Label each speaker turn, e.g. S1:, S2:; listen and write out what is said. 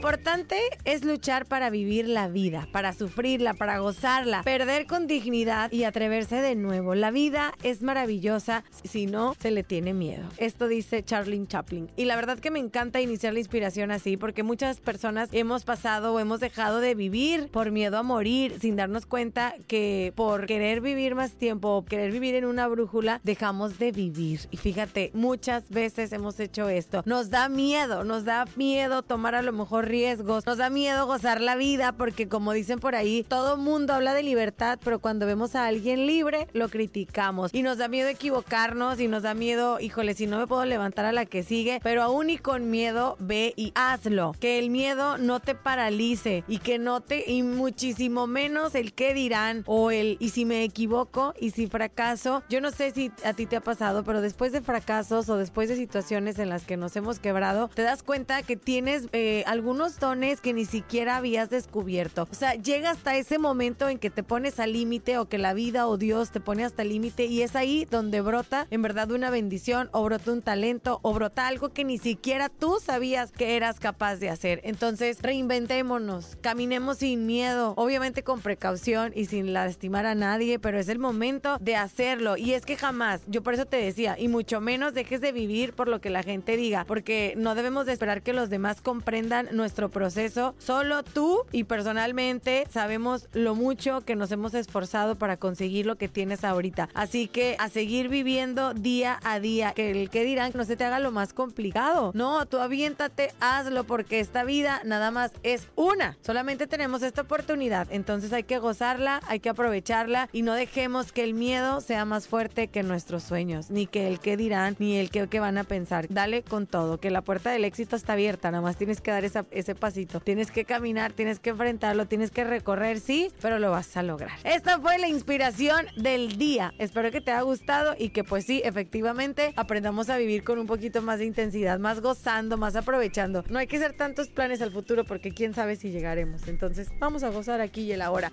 S1: Importante es luchar para vivir la vida, para sufrirla, para gozarla, perder con dignidad y atreverse de nuevo. La vida es maravillosa si no se le tiene miedo. Esto dice Charlie Chaplin. Y la verdad que me encanta iniciar la inspiración así porque muchas personas hemos pasado o hemos dejado de vivir por miedo a morir sin darnos cuenta que por querer vivir más tiempo o querer vivir en una brújula dejamos de vivir. Y fíjate, muchas veces hemos hecho esto. Nos da miedo, nos da miedo tomar a lo mejor riesgos. Nos da miedo gozar la vida porque como dicen por ahí, todo mundo habla de libertad, pero cuando vemos a alguien libre, lo criticamos. Y nos da miedo equivocarnos y nos da miedo, híjole, si no me puedo levantar a la que sigue, pero aún y con miedo, ve y hazlo. Que el miedo no te paralice y que no te, y muchísimo menos el qué dirán o el y si me equivoco y si fracaso. Yo no sé si a ti te ha pasado, pero después de fracasos o después de situaciones en las que nos hemos quebrado, te das cuenta que tienes eh, algunos dones que ni siquiera habías descubierto. O sea, llega hasta ese momento en que te pones al límite o que la vida o Dios te pone hasta el límite y es ahí donde brota en verdad una bendición o brota un talento o brota algo que ni siquiera tú sabías que eras capaz de hacer. Entonces, reinventémonos, caminemos sin miedo, obviamente con precaución y sin lastimar a nadie, pero es el momento de hacerlo. Y es que jamás, yo por eso te decía, y mucho menos dejes de vivir por lo que la gente diga, porque no debemos de esperar que los demás comprendan nuestro proceso. Solo tú y personalmente sabemos lo mucho que nos hemos esforzado para conseguir lo que tienes ahorita. Así que a seguir viviendo día a día. Que el que dirán que no se te haga lo más complicado. No, tú aviéntate, hazlo porque esta vida nada más es una. Solamente tenemos esta oportunidad. Entonces hay que gozarla, hay que aprovecharla y no dejemos que el miedo sea más fuerte que nuestros sueños. Ni que el que dirán, ni el que, que van a pensar. Dale con todo, que la puerta del éxito está abierta. Nada más tienes que dar esa ese pasito. Tienes que caminar, tienes que enfrentarlo, tienes que recorrer, sí, pero lo vas a lograr. Esta fue la inspiración del día. Espero que te haya gustado y que pues sí, efectivamente, aprendamos a vivir con un poquito más de intensidad, más gozando, más aprovechando. No hay que hacer tantos planes al futuro porque quién sabe si llegaremos. Entonces, vamos a gozar aquí y el ahora.